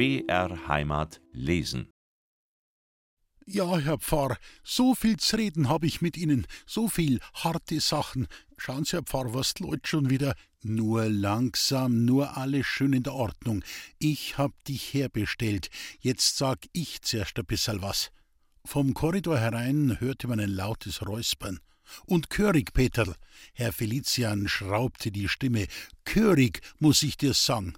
BR Heimat lesen. Ja, Herr Pfarr, so viel zu reden habe ich mit Ihnen, so viel harte Sachen. Schauen Sie, Herr Pfarr, was Leute schon wieder. Nur langsam, nur alles schön in der Ordnung. Ich hab dich herbestellt. Jetzt sag ich zuerst ein bisschen was. Vom Korridor herein hörte man ein lautes Räuspern. Und Körig, Peterl. Herr Felician schraubte die Stimme. Körig, muss ich dir sagen.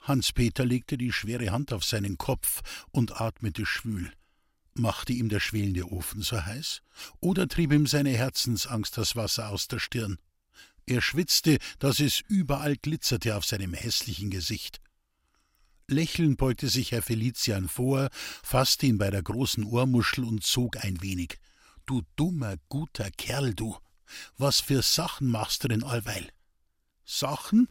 Hans-Peter legte die schwere Hand auf seinen Kopf und atmete schwül. Machte ihm der schwelende Ofen so heiß? Oder trieb ihm seine Herzensangst das Wasser aus der Stirn? Er schwitzte, dass es überall glitzerte auf seinem hässlichen Gesicht. Lächelnd beugte sich Herr Felician vor, fasste ihn bei der großen Ohrmuschel und zog ein wenig. Du dummer, guter Kerl, du. Was für Sachen machst du denn allweil? Sachen?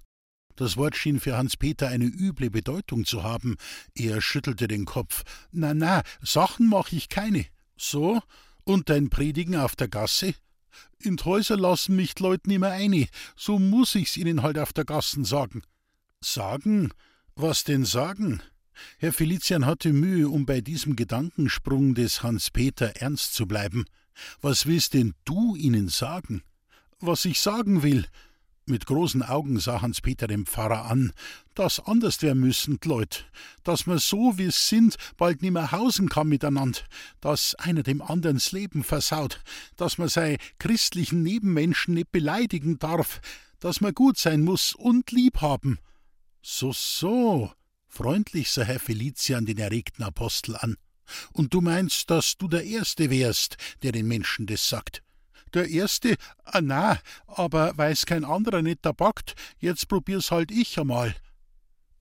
Das Wort schien für Hans Peter eine üble Bedeutung zu haben. Er schüttelte den Kopf. Na, na, Sachen mach ich keine. So? Und dein Predigen auf der Gasse? In Häuser lassen mich die Leute nimmer eine. So muss ich's ihnen halt auf der Gassen sagen. Sagen? Was denn sagen? Herr Felician hatte Mühe, um bei diesem Gedankensprung des Hans Peter ernst zu bleiben. Was willst denn du ihnen sagen? Was ich sagen will, mit großen Augen sah Hans Peter den Pfarrer an, dass anders wär müssen, Leut, dass man so wie's sind bald nimmer hausen kann miteinander, dass einer dem andern das Leben versaut, dass man sei christlichen Nebenmenschen nicht beleidigen darf, dass man gut sein muss und lieb haben. So, so, freundlich sah Herr Felician den erregten Apostel an. Und du meinst, dass du der Erste wärst, der den Menschen das sagt? Der erste, ah na, aber weil's kein anderer nicht da packt, jetzt probier's halt ich einmal.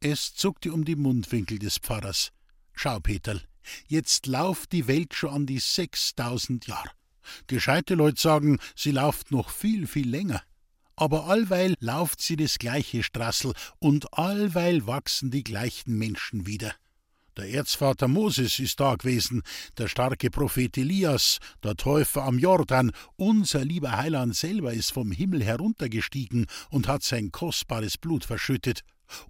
Es zuckte um die Mundwinkel des Pfarrers. Schau, Peterl, jetzt lauft die Welt schon an die sechstausend Jahr. Gescheite Leute sagen, sie lauft noch viel, viel länger. Aber allweil lauft sie das gleiche Strassel und allweil wachsen die gleichen Menschen wieder. Der Erzvater Moses ist da gewesen, der starke Prophet Elias, der Täufer am Jordan, unser lieber Heiland selber ist vom Himmel heruntergestiegen und hat sein kostbares Blut verschüttet.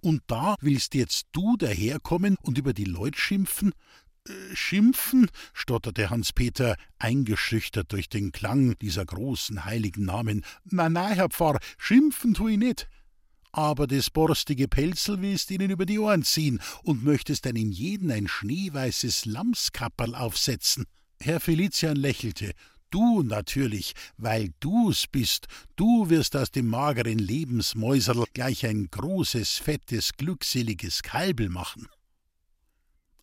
Und da willst jetzt du daherkommen und über die Leute schimpfen? Äh, schimpfen? stotterte Hans-Peter, eingeschüchtert durch den Klang dieser großen heiligen Namen. Na, na, Herr Pfarr, schimpfen tu ich nicht aber das borstige Pelzel willst ihnen über die Ohren ziehen und möchtest in jeden ein schneeweißes Lammskapperl aufsetzen. Herr Felician lächelte. Du natürlich, weil du's bist, du wirst aus dem mageren Lebensmäuserl gleich ein großes, fettes, glückseliges Kalbel machen.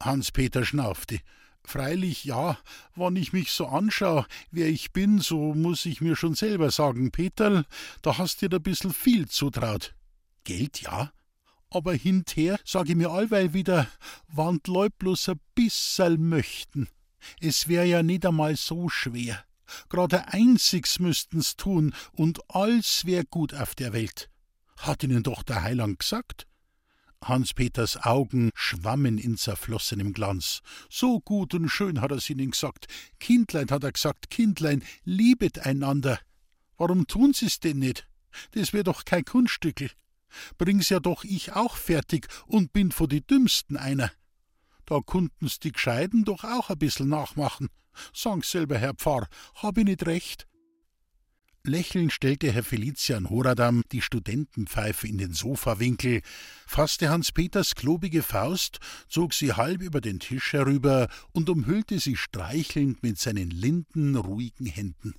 Hans-Peter schnaufte. Freilich ja, wann ich mich so anschau, wer ich bin, so muss ich mir schon selber sagen, Peterl, da hast dir da bissel viel zutraut. Geld ja, aber hinter sag ich mir allweil wieder, wann die Leut bloß ein bisserl möchten. Es wär ja nicht einmal so schwer. Grad ein einziges müssten's tun und alles wär gut auf der Welt. Hat ihnen doch der Heiland gesagt? Hans-Peters Augen schwammen in zerflossenem Glanz. So gut und schön hat er's ihnen gesagt. Kindlein, hat er gesagt, Kindlein, liebet einander. Warum tun sie's denn nicht? Das wär doch kein Kunststückel. Bring's ja doch ich auch fertig und bin vor die Dümmsten einer. Da kunden's die Gescheiden doch auch ein bissel nachmachen. Sag's selber, Herr Pfarr, hab ich nicht recht? Lächelnd stellte Herr Felician Horadam die Studentenpfeife in den Sofawinkel, fasste Hans Peters klobige Faust, zog sie halb über den Tisch herüber und umhüllte sie streichelnd mit seinen linden, ruhigen Händen.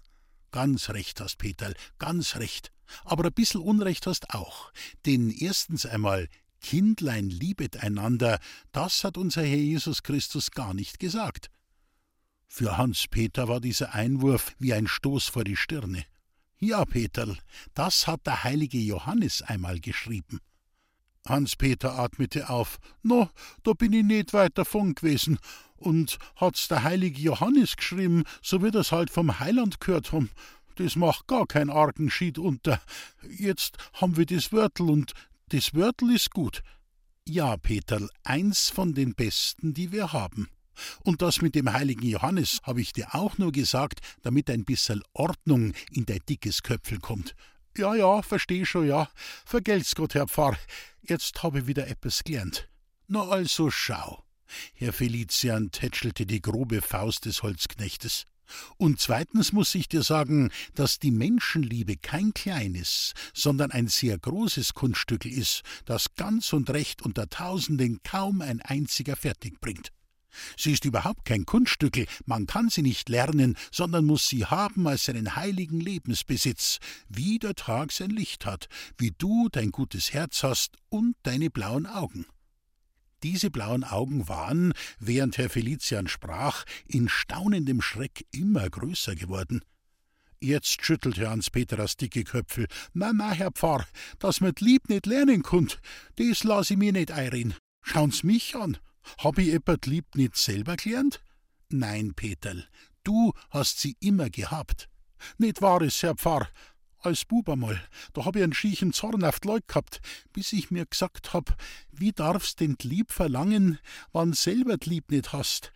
Ganz recht hast, Peterl, ganz recht. Aber ein bissel Unrecht hast auch. Denn erstens einmal, Kindlein liebet einander, das hat unser Herr Jesus Christus gar nicht gesagt. Für Hans Peter war dieser Einwurf wie ein Stoß vor die Stirne. Ja, Peterl, das hat der heilige Johannes einmal geschrieben. Hans-Peter atmete auf. No, da bin ich nicht weit davon gewesen. Und hat's der heilige Johannes geschrieben, so wird er's halt vom Heiland gehört haben das macht gar kein argen Schied unter. Jetzt haben wir das Wörtel und das Wörtel ist gut. Ja, Peterl, eins von den besten, die wir haben. Und das mit dem heiligen Johannes habe ich dir auch nur gesagt, damit ein bissel Ordnung in dein dickes Köpfel kommt. Ja, ja, versteh schon, ja. Vergelt's Gott, Herr Pfarr. Jetzt habe ich wieder etwas gelernt. Na also schau. Herr Felician tätschelte die grobe Faust des Holzknechtes. Und zweitens muss ich dir sagen, dass die Menschenliebe kein kleines, sondern ein sehr großes Kunststückel ist, das ganz und recht unter Tausenden kaum ein einziger fertig bringt. Sie ist überhaupt kein Kunststückel, man kann sie nicht lernen, sondern muss sie haben als seinen heiligen Lebensbesitz, wie der Tag sein Licht hat, wie du dein gutes Herz hast und deine blauen Augen. Diese blauen Augen waren, während Herr Felician sprach, in staunendem Schreck immer größer geworden. Jetzt schüttelte Hans-Peter das dicke Köpfel. Na, na, Herr Pfarr, dass mit Lieb nicht lernen kunnt, des lass ich mir nicht einreden. Schauen's mich an. Hab ich etwa Lieb nicht selber gelernt? Nein, Peterl, du hast sie immer gehabt. Nicht wahr ist, Herr Pfarr, als Bub einmal, da hab ich einen schiechen Zorn auf die Leute gehabt, bis ich mir gesagt hab, wie darfst denn Lieb verlangen, wann selber Lieb nicht hast?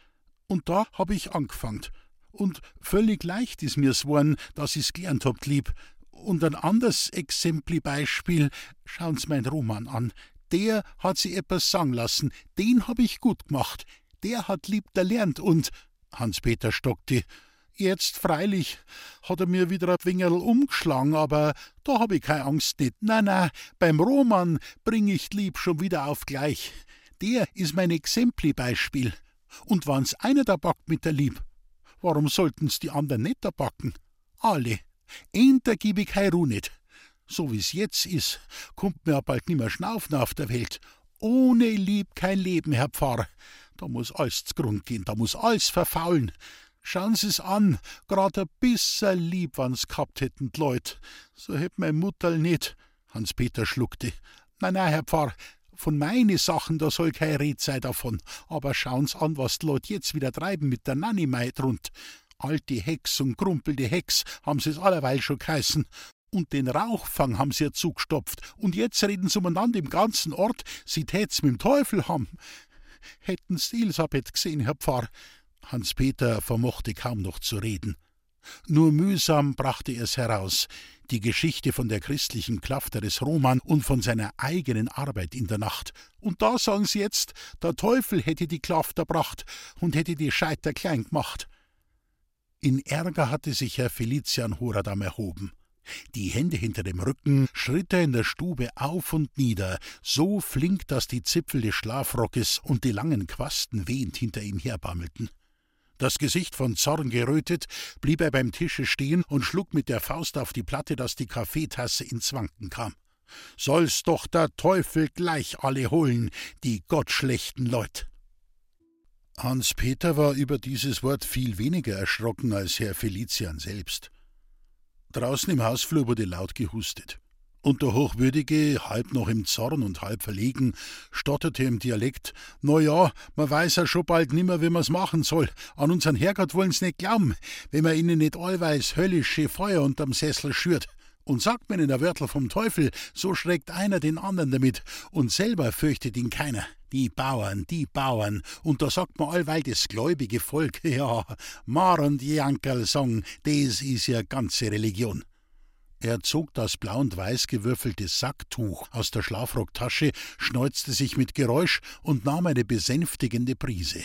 Und da hab ich angefangen. Und völlig leicht ist mir's worden, dass ich's gelernt hab, Lieb. Und ein anderes Exempli-Beispiel, schauen's mein Roman an. Der hat sie etwas sagen lassen, den hab ich gut gemacht. Der hat lieb lernt und Hans-Peter stockte. Jetzt freilich hat er mir wieder ein Wingerl umgeschlagen, aber da hab ich keine Angst nicht. Nein, nein, beim Roman bring ich lieb schon wieder auf gleich. Der is mein Exempli-Beispiel. Und wann's einer da backt mit der Lieb, warum sollten's die anderen nicht da backen? Alle. Enter gib ich keine Ruhe nicht. So wie's jetzt is, kommt mir bald nimmer schnaufen auf der Welt. Ohne Lieb kein Leben, Herr Pfarrer. Da muss alles zugrund gehen, da muss alles verfaulen. Schauen Sie's an, grad ein bisser lieb wann's gehabt hätten Leut. So hätt mein Mutterl nicht. Hans-Peter schluckte. Nein, nein, Herr Pfarr, von meine Sachen, da soll keine Red sein davon. Aber schauen's an, was die Leut jetzt wieder treiben mit der Nanny Maid rund. Alte Hex und grumpelte Hex haben sie's allerweil schon geheißen. Und den Rauchfang haben sie ja zugestopft. Und jetzt reden sie umeinander im ganzen Ort, sie tät's mit dem Teufel haben. Hätten's Elisabeth gesehen, Herr Pfarr, Hans-Peter vermochte kaum noch zu reden. Nur mühsam brachte er es heraus, die Geschichte von der christlichen Klafteres Roman und von seiner eigenen Arbeit in der Nacht. Und da sagen sie jetzt, der Teufel hätte die Klaft erbracht und hätte die Scheiter klein gemacht. In Ärger hatte sich Herr Felician Horadam erhoben. Die Hände hinter dem Rücken schritt er in der Stube auf und nieder, so flink, dass die Zipfel des Schlafrockes und die langen Quasten wehend hinter ihm herbammelten. Das Gesicht von Zorn gerötet, blieb er beim Tische stehen und schlug mit der Faust auf die Platte, dass die Kaffeetasse ins Wanken kam. Soll's doch der Teufel gleich alle holen, die gottschlechten Leut. Hans-Peter war über dieses Wort viel weniger erschrocken als Herr Felician selbst. Draußen im Hausflur wurde laut gehustet. Und der Hochwürdige, halb noch im Zorn und halb verlegen, stotterte im Dialekt: Na ja, man weiß ja schon bald nimmer, wie man's machen soll. An unseren Herrgott wollen's nicht glauben, wenn man ihnen nicht allweils höllische Feuer unterm Sessel schürt. Und sagt man in der Wörtel vom Teufel, so schreckt einer den anderen damit, und selber fürchtet ihn keiner. Die Bauern, die Bauern, und da sagt man allweil das gläubige Volk, ja, Mar und Jankerl sagen, das is ja ganze Religion. Er zog das blau und weiß gewürfelte Sacktuch aus der Schlafrocktasche, schneuzte sich mit Geräusch und nahm eine besänftigende Prise.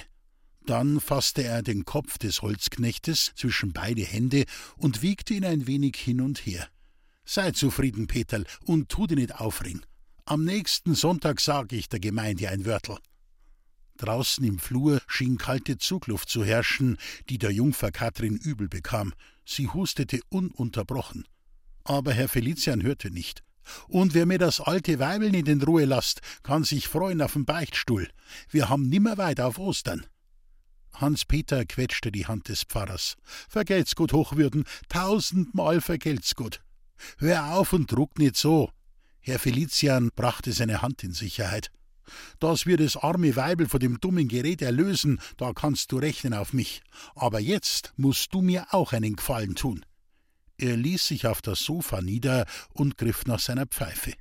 Dann fasste er den Kopf des Holzknechtes zwischen beide Hände und wiegte ihn ein wenig hin und her. Sei zufrieden, Peterl, und tu dich nicht aufregen. Am nächsten Sonntag sage ich der Gemeinde ein Wörtel. Draußen im Flur schien kalte Zugluft zu herrschen, die der Jungfer Katrin übel bekam. Sie hustete ununterbrochen aber Herr Felician hörte nicht. Und wer mir das alte Weibel nicht in Ruhe lasst, kann sich freuen auf den Beichtstuhl. Wir haben nimmer weit auf Ostern. Hans-Peter quetschte die Hand des Pfarrers. Vergelt's gut, Hochwürden, tausendmal vergelt's gut. Hör auf und druck nicht so. Herr Felician brachte seine Hand in Sicherheit. Dass wir das arme Weibel von dem dummen Gerät erlösen, da kannst du rechnen auf mich. Aber jetzt musst du mir auch einen Gefallen tun. Er ließ sich auf das Sofa nieder und griff nach seiner Pfeife.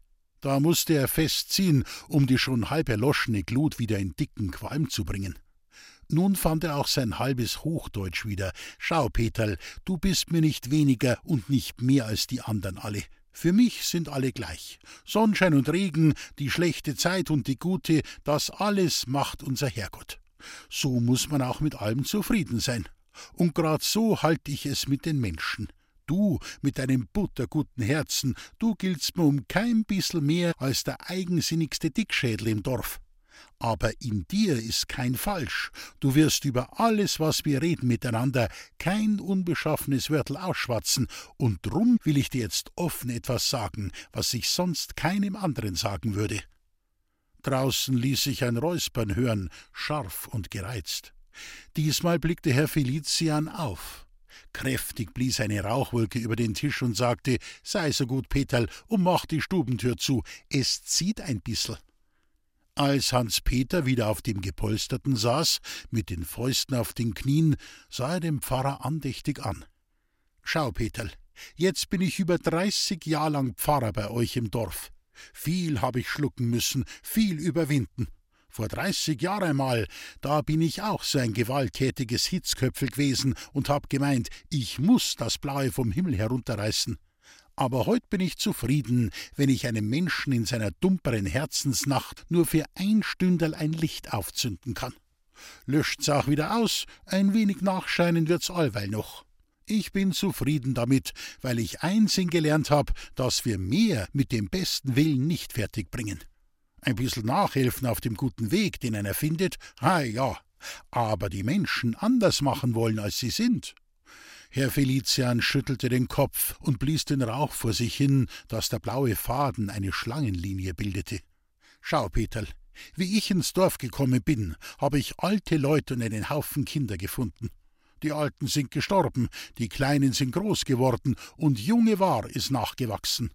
Da musste er festziehen, um die schon halb erloschene Glut wieder in dicken Qualm zu bringen. Nun fand er auch sein halbes Hochdeutsch wieder. Schau, Peterl, du bist mir nicht weniger und nicht mehr als die andern alle. Für mich sind alle gleich. Sonnenschein und Regen, die schlechte Zeit und die gute, das alles macht unser Herrgott. So muss man auch mit allem zufrieden sein. Und grad so halte ich es mit den Menschen. Du mit deinem butterguten Herzen, du giltst mir um kein bissel mehr als der eigensinnigste Dickschädel im Dorf. Aber in dir ist kein Falsch. Du wirst über alles, was wir reden miteinander, kein unbeschaffenes Wörtel ausschwatzen, und drum will ich dir jetzt offen etwas sagen, was ich sonst keinem anderen sagen würde. Draußen ließ sich ein Räuspern hören, scharf und gereizt. Diesmal blickte Herr Felician auf. Kräftig blies eine Rauchwolke über den Tisch und sagte: Sei so gut, Peterl, und mach die Stubentür zu. Es zieht ein bissel. Als Hans Peter wieder auf dem Gepolsterten saß, mit den Fäusten auf den Knien, sah er den Pfarrer andächtig an. Schau, Peterl, jetzt bin ich über dreißig Jahr lang Pfarrer bei euch im Dorf. Viel habe ich schlucken müssen, viel überwinden. Vor dreißig Jahren einmal, da bin ich auch so ein gewalttätiges Hitzköpfel gewesen und hab gemeint, ich muss das Blaue vom Himmel herunterreißen. Aber heut bin ich zufrieden, wenn ich einem Menschen in seiner dumperen Herzensnacht nur für ein Stünderl ein Licht aufzünden kann. Löscht's auch wieder aus, ein wenig nachscheinen wird's allweil noch. Ich bin zufrieden damit, weil ich einsinn gelernt hab, dass wir mehr mit dem besten Willen nicht fertigbringen. Ein bisschen nachhelfen auf dem guten Weg, den einer findet, ha ja, aber die Menschen anders machen wollen, als sie sind. Herr Felician schüttelte den Kopf und blies den Rauch vor sich hin, dass der blaue Faden eine Schlangenlinie bildete. Schau, Peterl, wie ich ins Dorf gekommen bin, habe ich alte Leute und einen Haufen Kinder gefunden. Die Alten sind gestorben, die Kleinen sind groß geworden und junge War ist nachgewachsen.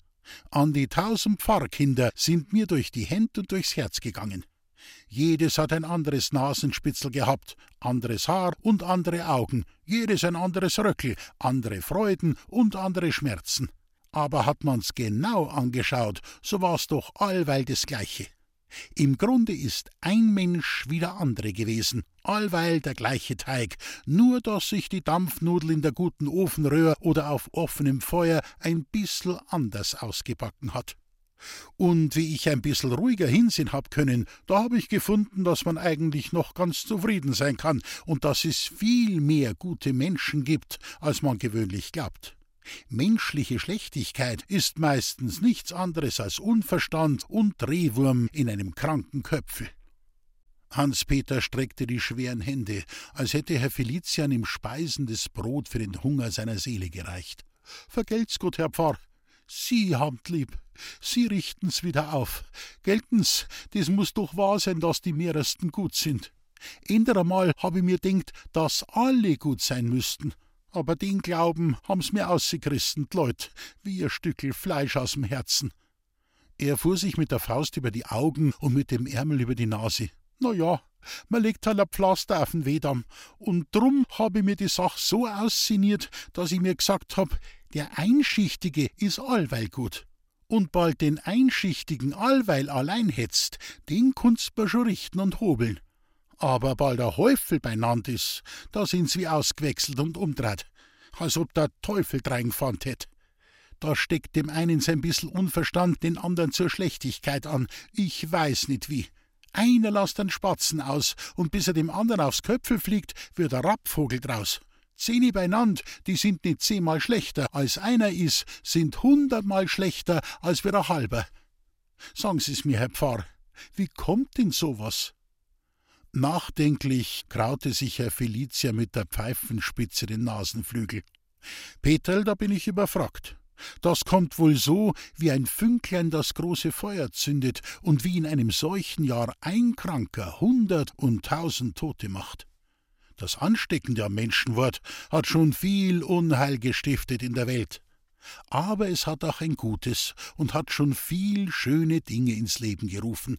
An die tausend Pfarrkinder sind mir durch die Hände und durchs Herz gegangen. Jedes hat ein anderes Nasenspitzel gehabt, anderes Haar und andere Augen, jedes ein anderes Röckel, andere Freuden und andere Schmerzen. Aber hat man's genau angeschaut, so war's doch allweil das Gleiche. Im Grunde ist ein Mensch wie der andere gewesen, allweil der gleiche Teig, nur dass sich die Dampfnudel in der guten Ofenröhr oder auf offenem Feuer ein bissel anders ausgebacken hat. Und wie ich ein bissel ruhiger hinsehen hab können, da hab ich gefunden, dass man eigentlich noch ganz zufrieden sein kann und dass es viel mehr gute Menschen gibt, als man gewöhnlich glaubt. Menschliche Schlechtigkeit ist meistens nichts anderes als Unverstand und Drehwurm in einem kranken Köpfel. Hans-Peter streckte die schweren Hände, als hätte Herr Felician ihm speisendes Brot für den Hunger seiner Seele gereicht. Vergelt's gut, Herr Pfarr. Sie haben't lieb. Sie richten's wieder auf. Gelten's, das muss doch wahr sein, dass die mehresten gut sind. Änder einmal hab ich mir denkt, dass alle gut sein müssten. Aber den Glauben haben's mir ausgerissen, Leut, wie ein Stückel Fleisch aus'm Herzen. Er fuhr sich mit der Faust über die Augen und mit dem Ärmel über die Nase. Na ja, man legt halt ein Pflaster auf den Wedamm. Und drum hab ich mir die Sach so aussiniert, dass ich mir gesagt hab, der Einschichtige is allweil gut. Und bald den Einschichtigen allweil allein hetzt, den kunst man schon richten und hobeln aber bald der Häufel beinand is, da sind's wie ausgewechselt und umdreht, als ob der Teufel dreingefahren hätt. Da steckt dem einen sein bissel Unverstand den anderen zur Schlechtigkeit an, ich weiß nicht wie. Einer lasst den Spatzen aus, und bis er dem anderen aufs Köpfel fliegt, wird der Rappvogel draus. Zehni beinand, die sind nicht zehnmal schlechter, als einer is, sind hundertmal schlechter, als wir ein halber. Sagen Sie's mir, Herr Pfarr, wie kommt denn sowas? Nachdenklich kraute sich Herr Felicia mit der Pfeifenspitze den Nasenflügel. Peterl, da bin ich überfragt. Das kommt wohl so, wie ein Fünklein das große Feuer zündet und wie in einem solchen Jahr ein Kranker hundert und tausend Tote macht. Das ansteckende am Menschenwort hat schon viel Unheil gestiftet in der Welt. Aber es hat auch ein Gutes und hat schon viel schöne Dinge ins Leben gerufen.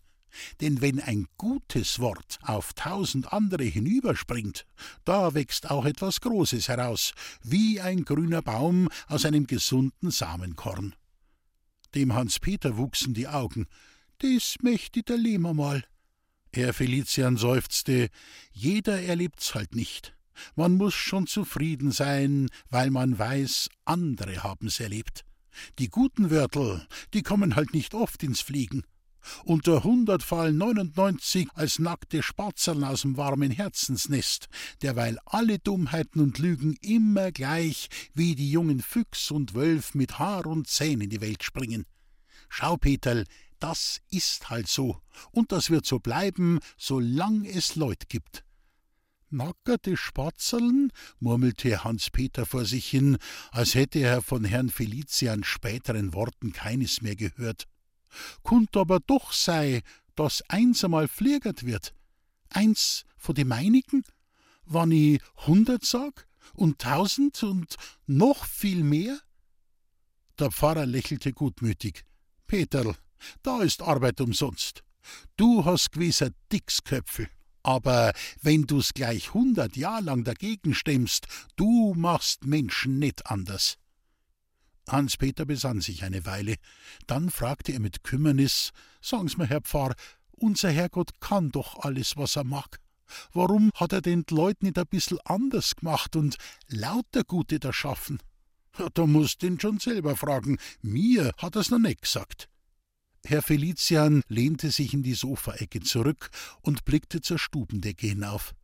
Denn wenn ein gutes Wort auf tausend andere hinüberspringt, da wächst auch etwas Großes heraus, wie ein grüner Baum aus einem gesunden Samenkorn. Dem Hans-Peter wuchsen die Augen. Das möchte der Lehmer mal. Herr Felician seufzte, jeder erlebt's halt nicht. Man muss schon zufrieden sein, weil man weiß, andere haben's erlebt. Die guten Wörtel, die kommen halt nicht oft ins Fliegen. Unter hundert fallen neunundneunzig als nackte Spatzerl aus dem warmen Herzensnest, derweil alle Dummheiten und Lügen immer gleich wie die jungen Füchs und Wölf mit Haar und Zähnen in die Welt springen. Schau, Peterl, das ist halt so, und das wird so bleiben, solang es Leut gibt. Nackerte Spatzeln? murmelte Hans-Peter vor sich hin, als hätte er von Herrn Felicians späteren Worten keines mehr gehört. Kunt aber doch sei, dass eins einmal fliegert wird. Eins von de meinigen? Wann i hundert sag? Und tausend und noch viel mehr? Der Pfarrer lächelte gutmütig. Peterl, da ist Arbeit umsonst. Du hast gewiss ein Dicksköpfel. Aber wenn du's gleich hundert Jahr lang dagegen stemmst, du machst Menschen nicht anders. Hans-Peter besann sich eine Weile. Dann fragte er mit Kümmernis: Sagen's mir, Herr Pfarr, unser Herrgott kann doch alles, was er mag. Warum hat er denn die Leute nicht ein bissel anders gemacht und lauter Gute da schaffen? Ja, da musst ihn schon selber fragen. Mir hat er's noch nicht gesagt. Herr Felician lehnte sich in die Sofaecke zurück und blickte zur Stubendecke hinauf.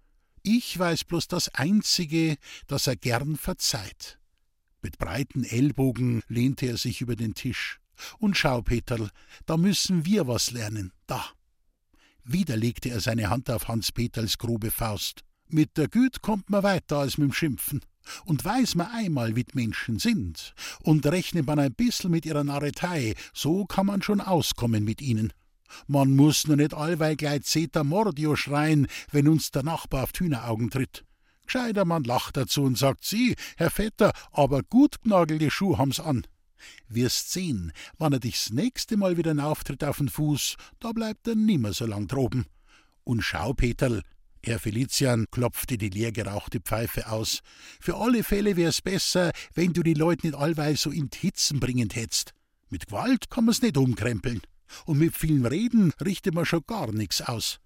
Ich weiß bloß das Einzige, dass er gern verzeiht. Mit breiten Ellbogen lehnte er sich über den Tisch. Und schau, Peterl, da müssen wir was lernen. Da. Wieder legte er seine Hand auf Hans Peterls grobe Faust. Mit der Güt kommt man weiter als mit dem Schimpfen. Und weiß man einmal, wie Menschen sind, und rechnet man ein bissel mit ihrer Narretei, so kann man schon auskommen mit ihnen. Man muss nur nicht allweil gleich Zeta Mordio schreien, wenn uns der Nachbar auf Hühneraugen tritt. Gescheiter man lacht dazu und sagt, Sie, Herr Vetter, aber gut gnagelte Schuh haben's an. Wirst sehen, wann er dich das nächste Mal wieder auftritt auf den Fuß, da bleibt er nimmer so lang droben. Und schau, Peterl, Herr Felician klopfte die leer gerauchte Pfeife aus. Für alle Fälle wär's besser, wenn du die Leute nicht allweil so in Hitzen bringen hättest. Mit Gewalt kann man's nicht umkrempeln. Und mit vielen Reden richtet man schon gar nix aus.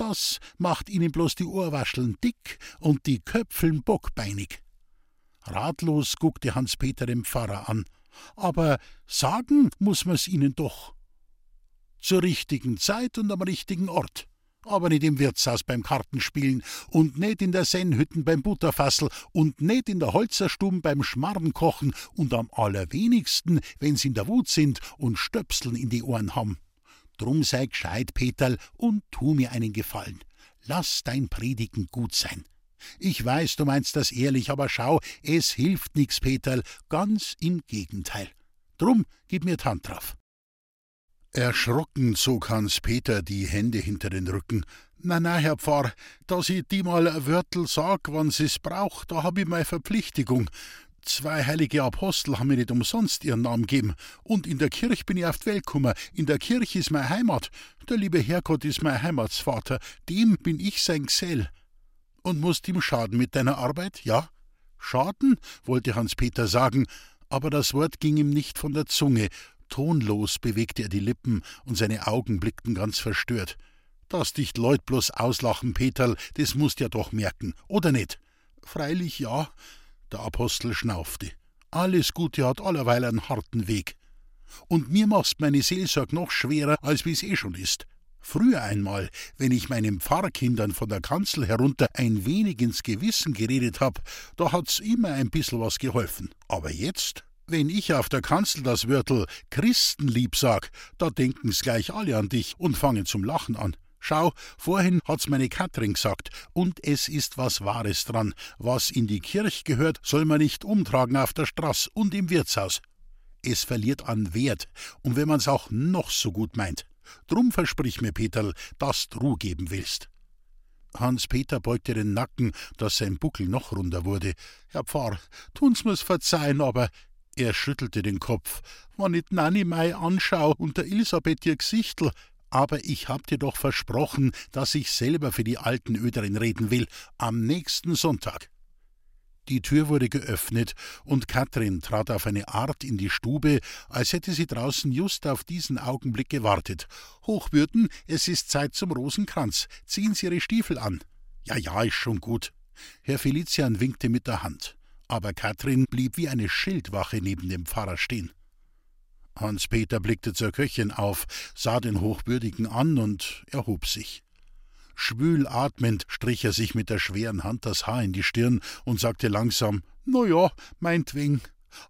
Das macht ihnen bloß die Ohrwascheln dick und die Köpfeln bockbeinig. Ratlos guckte Hans-Peter den Pfarrer an. Aber sagen muss man's ihnen doch. Zur richtigen Zeit und am richtigen Ort aber nicht im Wirtshaus beim Kartenspielen und nicht in der Sennhütten beim Butterfassel und nicht in der Holzerstuben beim Schmarrenkochen und am allerwenigsten, wenn sie in der Wut sind und Stöpseln in die Ohren haben. Drum sei gescheit, Peterl, und tu mir einen Gefallen. Lass dein Predigen gut sein. Ich weiß, du meinst das ehrlich, aber schau, es hilft nix, Peterl, ganz im Gegenteil. Drum gib mir Hand drauf. Erschrocken zog Hans Peter die Hände hinter den Rücken. Na, na, Herr Pfarr, dass ich die mal ein Wörtel sag, wann sie's braucht, da hab ich meine Verpflichtigung. Zwei heilige Apostel haben mir nicht umsonst ihren Namen gegeben. Und in der Kirche bin ich auf die. In der Kirche ist meine Heimat. Der liebe Herrgott ist mein Heimatsvater. Dem bin ich sein Gesell. Und musst ihm schaden mit deiner Arbeit, ja? Schaden, wollte Hans Peter sagen, aber das Wort ging ihm nicht von der Zunge, Tonlos bewegte er die Lippen und seine Augen blickten ganz verstört. Dass dich Leut bloß auslachen, Peterl, das musst ja doch merken, oder nicht? Freilich ja, der Apostel schnaufte. Alles Gute hat allerweil einen harten Weg. Und mir machst meine Seelsorg noch schwerer, als wie's eh schon ist. Früher einmal, wenn ich meinen Pfarrkindern von der Kanzel herunter ein wenig ins Gewissen geredet hab, da hat's immer ein bissel was geholfen. Aber jetzt? Wenn ich auf der Kanzel das Wörtel Christenlieb sag, da denken's gleich alle an dich und fangen zum Lachen an. Schau, vorhin hat's meine Katrin gesagt, und es ist was Wahres dran. Was in die Kirche gehört, soll man nicht umtragen auf der Straße und im Wirtshaus. Es verliert an Wert, und wenn man's auch noch so gut meint. Drum versprich mir, Peterl, dass du geben willst. Hans-Peter beugte den Nacken, dass sein Buckel noch runder wurde. Herr Pfarr, tun's mir's verzeihen, aber er schüttelte den Kopf. Wann ich Nanni Mai anschau und der Elisabeth ihr Gesichtl, aber ich hab dir doch versprochen, dass ich selber für die alten Öderin reden will, am nächsten Sonntag. Die Tür wurde geöffnet, und Katrin trat auf eine Art in die Stube, als hätte sie draußen just auf diesen Augenblick gewartet. Hochwürden, es ist Zeit zum Rosenkranz. Ziehen Sie Ihre Stiefel an. Ja, ja, ist schon gut. Herr Felician winkte mit der Hand aber Katrin blieb wie eine Schildwache neben dem Pfarrer stehen. Hans-Peter blickte zur Köchin auf, sah den Hochwürdigen an und erhob sich. Schwül atmend strich er sich mit der schweren Hand das Haar in die Stirn und sagte langsam: Na ja, meinetwegen,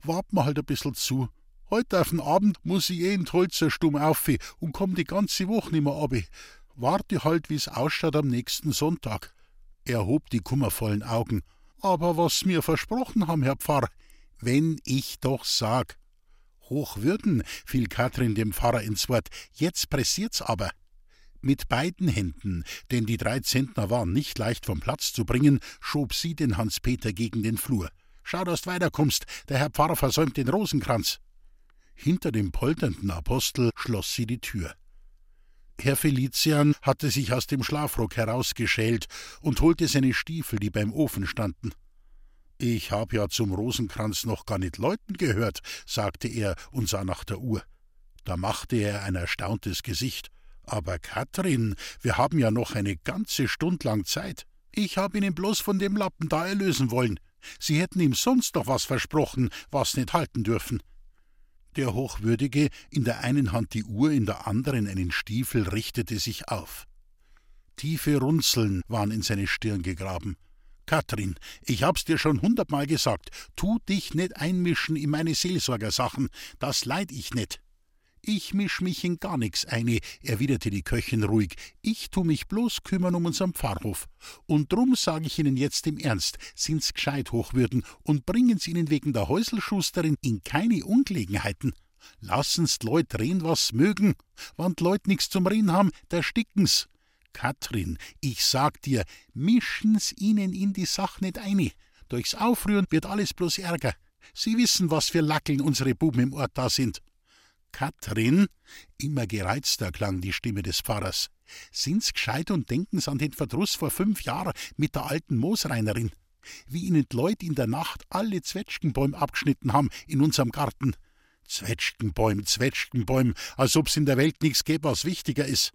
wart mal halt ein bissel zu. Heute auf den Abend muss ich eh in Holzer stumm auf und komm die ganze Woche nimmer ab. Warte halt, wie's ausschaut am nächsten Sonntag. Er hob die kummervollen Augen. Aber was mir versprochen haben, Herr Pfarr, wenn ich doch sag. Hochwürden, fiel Katrin dem Pfarrer ins Wort, jetzt pressiert's aber. Mit beiden Händen, denn die drei Zentner waren nicht leicht vom Platz zu bringen, schob sie den Hans-Peter gegen den Flur. Schau, dass du weiterkommst, der Herr Pfarrer versäumt den Rosenkranz. Hinter dem polternden Apostel schloss sie die Tür. Herr Felician hatte sich aus dem Schlafrock herausgeschält und holte seine Stiefel, die beim Ofen standen. Ich hab ja zum Rosenkranz noch gar nicht läuten gehört, sagte er und sah nach der Uhr. Da machte er ein erstauntes Gesicht. Aber Katrin, wir haben ja noch eine ganze Stund lang Zeit. Ich hab Ihnen bloß von dem Lappen da erlösen wollen. Sie hätten ihm sonst noch was versprochen, was nicht halten dürfen. Der Hochwürdige, in der einen Hand die Uhr, in der anderen einen Stiefel, richtete sich auf. Tiefe Runzeln waren in seine Stirn gegraben. Katrin, ich hab's dir schon hundertmal gesagt, tu dich nicht einmischen in meine Seelsorgersachen, das leid ich nicht. Ich misch mich in gar nix eine, erwiderte die Köchin ruhig. Ich tu mich bloß kümmern um unseren Pfarrhof. Und drum sag ich Ihnen jetzt im Ernst, sind's gescheit Hochwürden und bringen's Ihnen wegen der Häuselschusterin in keine Ungelegenheiten. Lassen's Leut reden, was mögen. Wann Leut nix zum Reden haben, da sticken's. Katrin, ich sag dir, mischen's ihnen in die Sach nicht eine. Durchs Aufrühren wird alles bloß Ärger. Sie wissen, was für Lackeln unsere Buben im Ort da sind. Katrin, immer gereizter klang die Stimme des Pfarrers, sind's gescheit und denken's an den Verdruss vor fünf Jahren mit der alten Moosreinerin. Wie ihnen die Leute in der Nacht alle Zwetschgenbäume abgeschnitten haben in unserem Garten. Zwetschgenbäum, Zwetschgenbäum, als ob's in der Welt nichts gäbe, was wichtiger ist.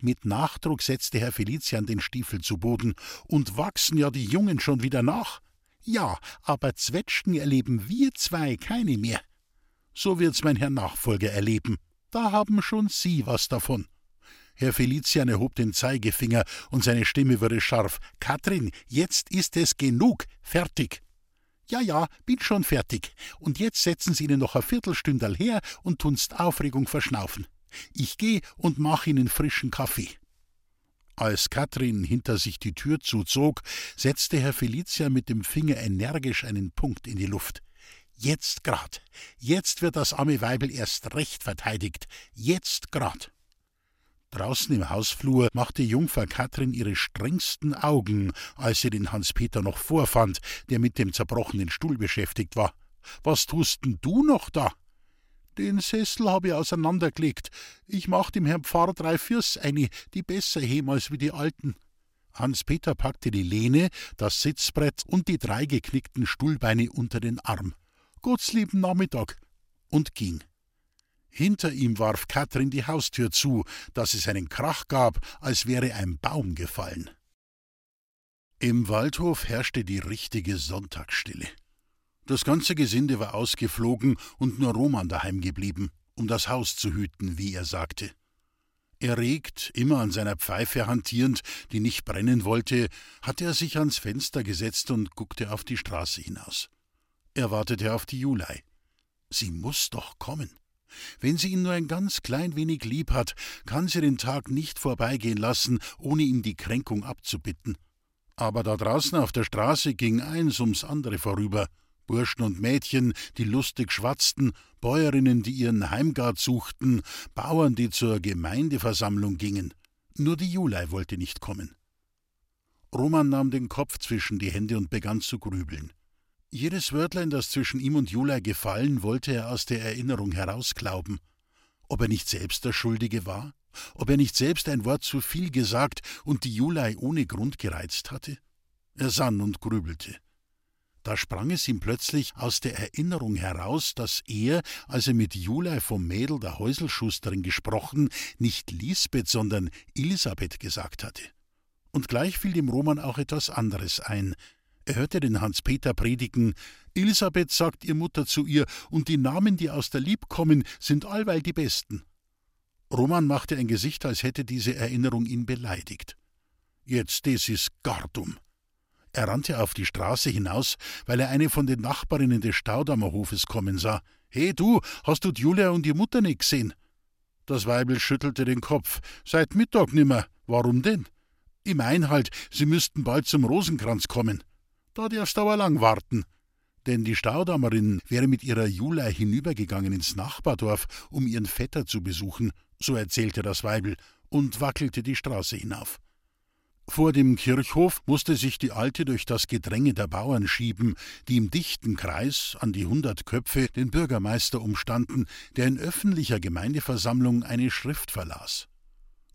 Mit Nachdruck setzte Herr Felician den Stiefel zu Boden. Und wachsen ja die Jungen schon wieder nach? Ja, aber Zwetschgen erleben wir zwei keine mehr. So wird's mein Herr Nachfolger erleben. Da haben schon Sie was davon. Herr Felician erhob den Zeigefinger und seine Stimme wurde scharf. Katrin, jetzt ist es genug. Fertig. Ja, ja, bin schon fertig. Und jetzt setzen Sie Ihnen noch ein Viertelstündal her und tunst Aufregung verschnaufen. Ich geh und mach Ihnen frischen Kaffee. Als Katrin hinter sich die Tür zuzog, setzte Herr Felicia mit dem Finger energisch einen Punkt in die Luft. Jetzt grad. Jetzt wird das arme Weibel erst recht verteidigt. Jetzt grad. Draußen im Hausflur machte Jungfer Katrin ihre strengsten Augen, als sie den Hans-Peter noch vorfand, der mit dem zerbrochenen Stuhl beschäftigt war. Was tust denn du noch da? Den Sessel habe ich auseinandergelegt. Ich mach dem Herrn Pfarrer drei Fürs eine, die besser heben als wie die alten. Hans-Peter packte die Lehne, das Sitzbrett und die drei geknickten Stuhlbeine unter den Arm. Gottslieben Nachmittag! und ging. Hinter ihm warf Katrin die Haustür zu, dass es einen Krach gab, als wäre ein Baum gefallen. Im Waldhof herrschte die richtige Sonntagsstille. Das ganze Gesinde war ausgeflogen und nur Roman daheim geblieben, um das Haus zu hüten, wie er sagte. Erregt, immer an seiner Pfeife hantierend, die nicht brennen wollte, hatte er sich ans Fenster gesetzt und guckte auf die Straße hinaus. Er wartete auf die Julei. Sie muss doch kommen. Wenn sie ihn nur ein ganz klein wenig lieb hat, kann sie den Tag nicht vorbeigehen lassen, ohne ihm die Kränkung abzubitten. Aber da draußen auf der Straße ging eins ums andere vorüber. Burschen und Mädchen, die lustig schwatzten, Bäuerinnen, die ihren Heimgard suchten, Bauern, die zur Gemeindeversammlung gingen. Nur die Julei wollte nicht kommen. Roman nahm den Kopf zwischen die Hände und begann zu grübeln. Jedes Wörtlein, das zwischen ihm und Julei gefallen, wollte er aus der Erinnerung herausglauben. Ob er nicht selbst der Schuldige war? Ob er nicht selbst ein Wort zu viel gesagt und die Julei ohne Grund gereizt hatte? Er sann und grübelte. Da sprang es ihm plötzlich aus der Erinnerung heraus, dass er, als er mit Julei vom Mädel der Häuselschusterin gesprochen, nicht Lisbeth, sondern Elisabeth gesagt hatte. Und gleich fiel dem Roman auch etwas anderes ein. Er hörte den Hans-Peter predigen: Elisabeth sagt ihr Mutter zu ihr, und die Namen, die aus der Lieb kommen, sind allweil die besten. Roman machte ein Gesicht, als hätte diese Erinnerung ihn beleidigt. Jetzt, das ist gar dumm. Er rannte auf die Straße hinaus, weil er eine von den Nachbarinnen des Staudammerhofes kommen sah. He, du, hast du Julia und die Mutter nicht gesehen? Das Weibel schüttelte den Kopf. Seit Mittag nimmer. Warum denn? Ich mein halt, sie müssten bald zum Rosenkranz kommen. Da darfst du aber lang warten. Denn die Staudammerin wäre mit ihrer Julia hinübergegangen ins Nachbardorf, um ihren Vetter zu besuchen, so erzählte das Weibel, und wackelte die Straße hinauf. Vor dem Kirchhof musste sich die Alte durch das Gedränge der Bauern schieben, die im dichten Kreis an die hundert Köpfe den Bürgermeister umstanden, der in öffentlicher Gemeindeversammlung eine Schrift verlas.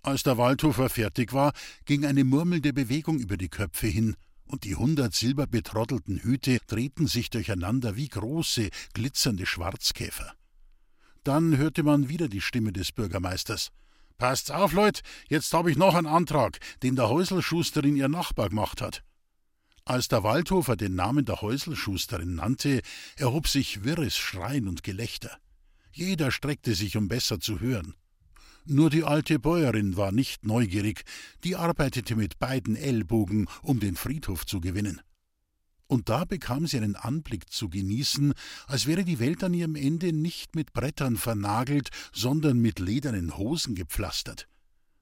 Als der Waldhofer fertig war, ging eine murmelnde Bewegung über die Köpfe hin, und die hundert silberbetroddelten Hüte drehten sich durcheinander wie große, glitzernde Schwarzkäfer. Dann hörte man wieder die Stimme des Bürgermeisters. Passt's auf, Leut, jetzt habe ich noch einen Antrag, den der Häuselschusterin ihr Nachbar gemacht hat. Als der Waldhofer den Namen der Häuselschusterin nannte, erhob sich wirres Schreien und Gelächter. Jeder streckte sich, um besser zu hören. Nur die alte Bäuerin war nicht neugierig, die arbeitete mit beiden Ellbogen, um den Friedhof zu gewinnen und da bekam sie einen Anblick zu genießen, als wäre die Welt an ihrem Ende nicht mit Brettern vernagelt, sondern mit ledernen Hosen gepflastert.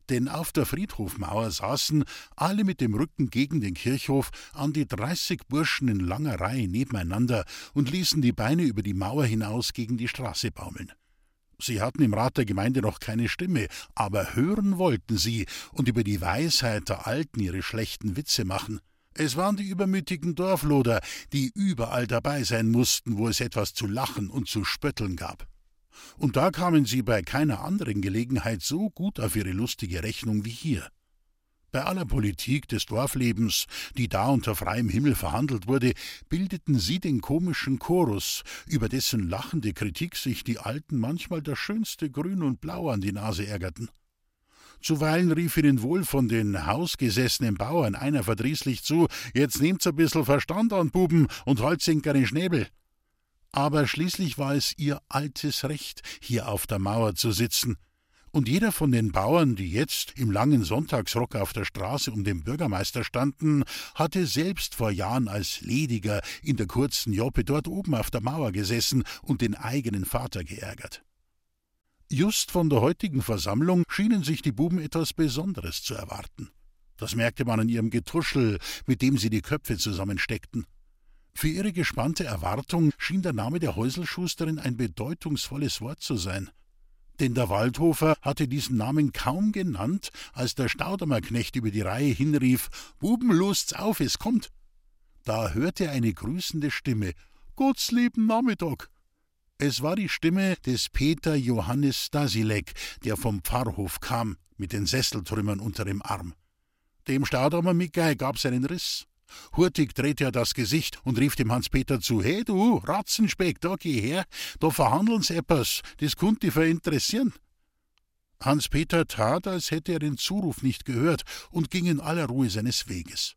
Denn auf der Friedhofmauer saßen, alle mit dem Rücken gegen den Kirchhof, an die dreißig Burschen in langer Reihe nebeneinander und ließen die Beine über die Mauer hinaus gegen die Straße baumeln. Sie hatten im Rat der Gemeinde noch keine Stimme, aber hören wollten sie und über die Weisheit der Alten ihre schlechten Witze machen. Es waren die übermütigen Dorfloder, die überall dabei sein mussten, wo es etwas zu lachen und zu spötteln gab. Und da kamen sie bei keiner anderen Gelegenheit so gut auf ihre lustige Rechnung wie hier. Bei aller Politik des Dorflebens, die da unter freiem Himmel verhandelt wurde, bildeten sie den komischen Chorus, über dessen lachende Kritik sich die Alten manchmal das schönste Grün und Blau an die Nase ärgerten. Zuweilen rief ihnen wohl von den hausgesessenen Bauern einer verdrießlich zu: Jetzt nehmt's ein bissel Verstand an, Buben, und halt's in keine Schnäbel. Aber schließlich war es ihr altes Recht, hier auf der Mauer zu sitzen. Und jeder von den Bauern, die jetzt im langen Sonntagsrock auf der Straße um den Bürgermeister standen, hatte selbst vor Jahren als Lediger in der kurzen Joppe dort oben auf der Mauer gesessen und den eigenen Vater geärgert. Just von der heutigen Versammlung schienen sich die Buben etwas Besonderes zu erwarten. Das merkte man an ihrem Getuschel, mit dem sie die Köpfe zusammensteckten. Für ihre gespannte Erwartung schien der Name der Häuselschusterin ein bedeutungsvolles Wort zu sein. Denn der Waldhofer hatte diesen Namen kaum genannt, als der Staudamerknecht über die Reihe hinrief: Buben, lust's auf, es kommt! Da hörte er eine grüßende Stimme: Gott's lieben Nachmittag! Es war die Stimme des Peter Johannes Stasilek, der vom Pfarrhof kam, mit den Sesseltrümmern unter dem Arm. Dem Staudamer Mickey gab's einen Riss. Hurtig drehte er das Gesicht und rief dem Hans-Peter zu: Hey du, Ratzenspeck, da geh her, da verhandeln sie etwas, das kunt dich interessieren. Hans-Peter tat, als hätte er den Zuruf nicht gehört und ging in aller Ruhe seines Weges.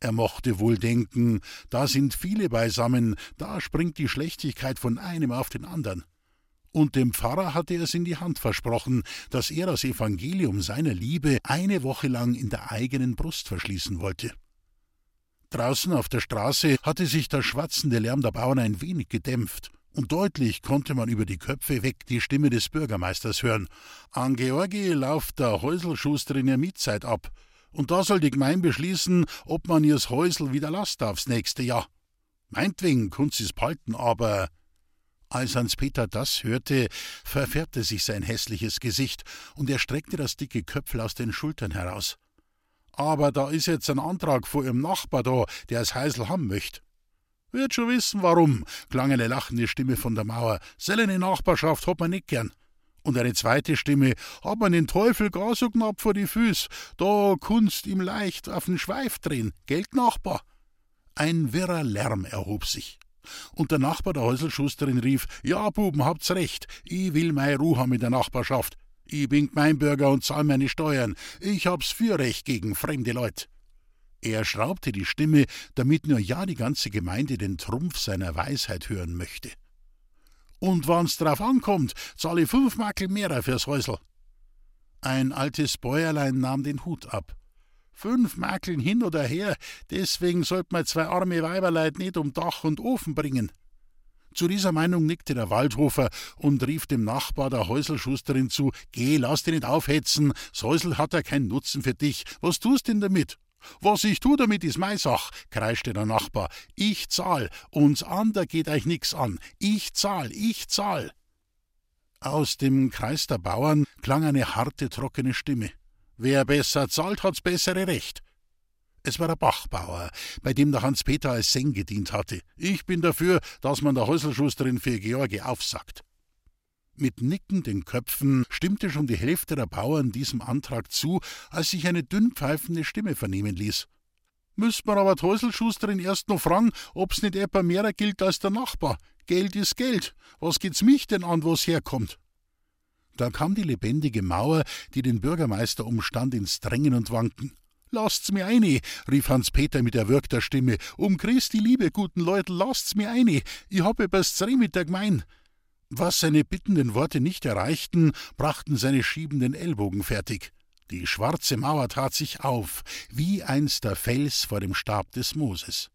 Er mochte wohl denken, da sind viele beisammen, da springt die Schlechtigkeit von einem auf den anderen. Und dem Pfarrer hatte er es in die Hand versprochen, dass er das Evangelium seiner Liebe eine Woche lang in der eigenen Brust verschließen wollte. Draußen auf der Straße hatte sich der schwatzende Lärm der Bauern ein wenig gedämpft, und deutlich konnte man über die Köpfe weg die Stimme des Bürgermeisters hören. An Georgi lauft der Häuselschuster in der Mietzeit ab. Und da soll die Gemein beschließen, ob man ihrs Häusl wieder lasst aufs nächste Jahr. Meinetwegen kunnt sie's behalten, aber. Als Hans-Peter das hörte, verfärbte sich sein hässliches Gesicht und er streckte das dicke Köpfel aus den Schultern heraus. Aber da ist jetzt ein Antrag vor ihrem Nachbar da, der es Heisel haben möchte. Wird schon wissen, warum, klang eine lachende Stimme von der Mauer. Selene Nachbarschaft hat man nicht gern. Und eine zweite Stimme, hab man den Teufel gar so knapp vor die Füß, da kunst ihm leicht auf den Schweif drehen, Geld Nachbar. Ein wirrer Lärm erhob sich. Und der Nachbar der Häuselschusterin rief, ja, Buben, habt's recht, ich will meine Ruhe in der Nachbarschaft. Ich bin Gemeinbürger und zahl meine Steuern. Ich hab's für Recht gegen fremde Leut. Er schraubte die Stimme, damit nur ja die ganze Gemeinde den Trumpf seiner Weisheit hören möchte. Und wann's drauf ankommt, zahle ich fünf Makel mehr fürs Häusl. Ein altes Bäuerlein nahm den Hut ab. Fünf Makeln hin oder her, deswegen sollt man zwei arme Weiberleid nicht um Dach und Ofen bringen. Zu dieser Meinung nickte der Waldhofer und rief dem Nachbar der Häuselschusterin zu: Geh, lass dich nicht aufhetzen, das Häusel hat ja keinen Nutzen für dich. Was tust denn damit? Was ich tu damit, ist mei Sach, kreischte der Nachbar. Ich zahl, uns ander geht euch nix an. Ich zahl, ich zahl. Aus dem Kreis der Bauern klang eine harte, trockene Stimme. Wer besser zahlt, hat's bessere Recht. Es war der Bachbauer, bei dem der Hans-Peter als Seng gedient hatte. Ich bin dafür, dass man der Häuselschusterin für George aufsagt. Mit nickenden Köpfen stimmte schon die Hälfte der Bauern diesem Antrag zu, als sich eine dünn pfeifende Stimme vernehmen ließ. Müsst man aber die Häuselschusterin erst noch fragen, ob's nicht etwa mehrer gilt als der Nachbar. Geld ist Geld. Was geht's mich denn an, wo's herkommt? Da kam die lebendige Mauer, die den Bürgermeister umstand, ins Drängen und Wanken. Lasst's mir eine, rief Hans-Peter mit erwürgter Stimme. Um Christi Liebe, guten Leute, lasst's mir eine. Ich hab übers Zreh mit der Gemein. Was seine bittenden Worte nicht erreichten, brachten seine schiebenden Ellbogen fertig. Die schwarze Mauer tat sich auf, wie einst der Fels vor dem Stab des Moses.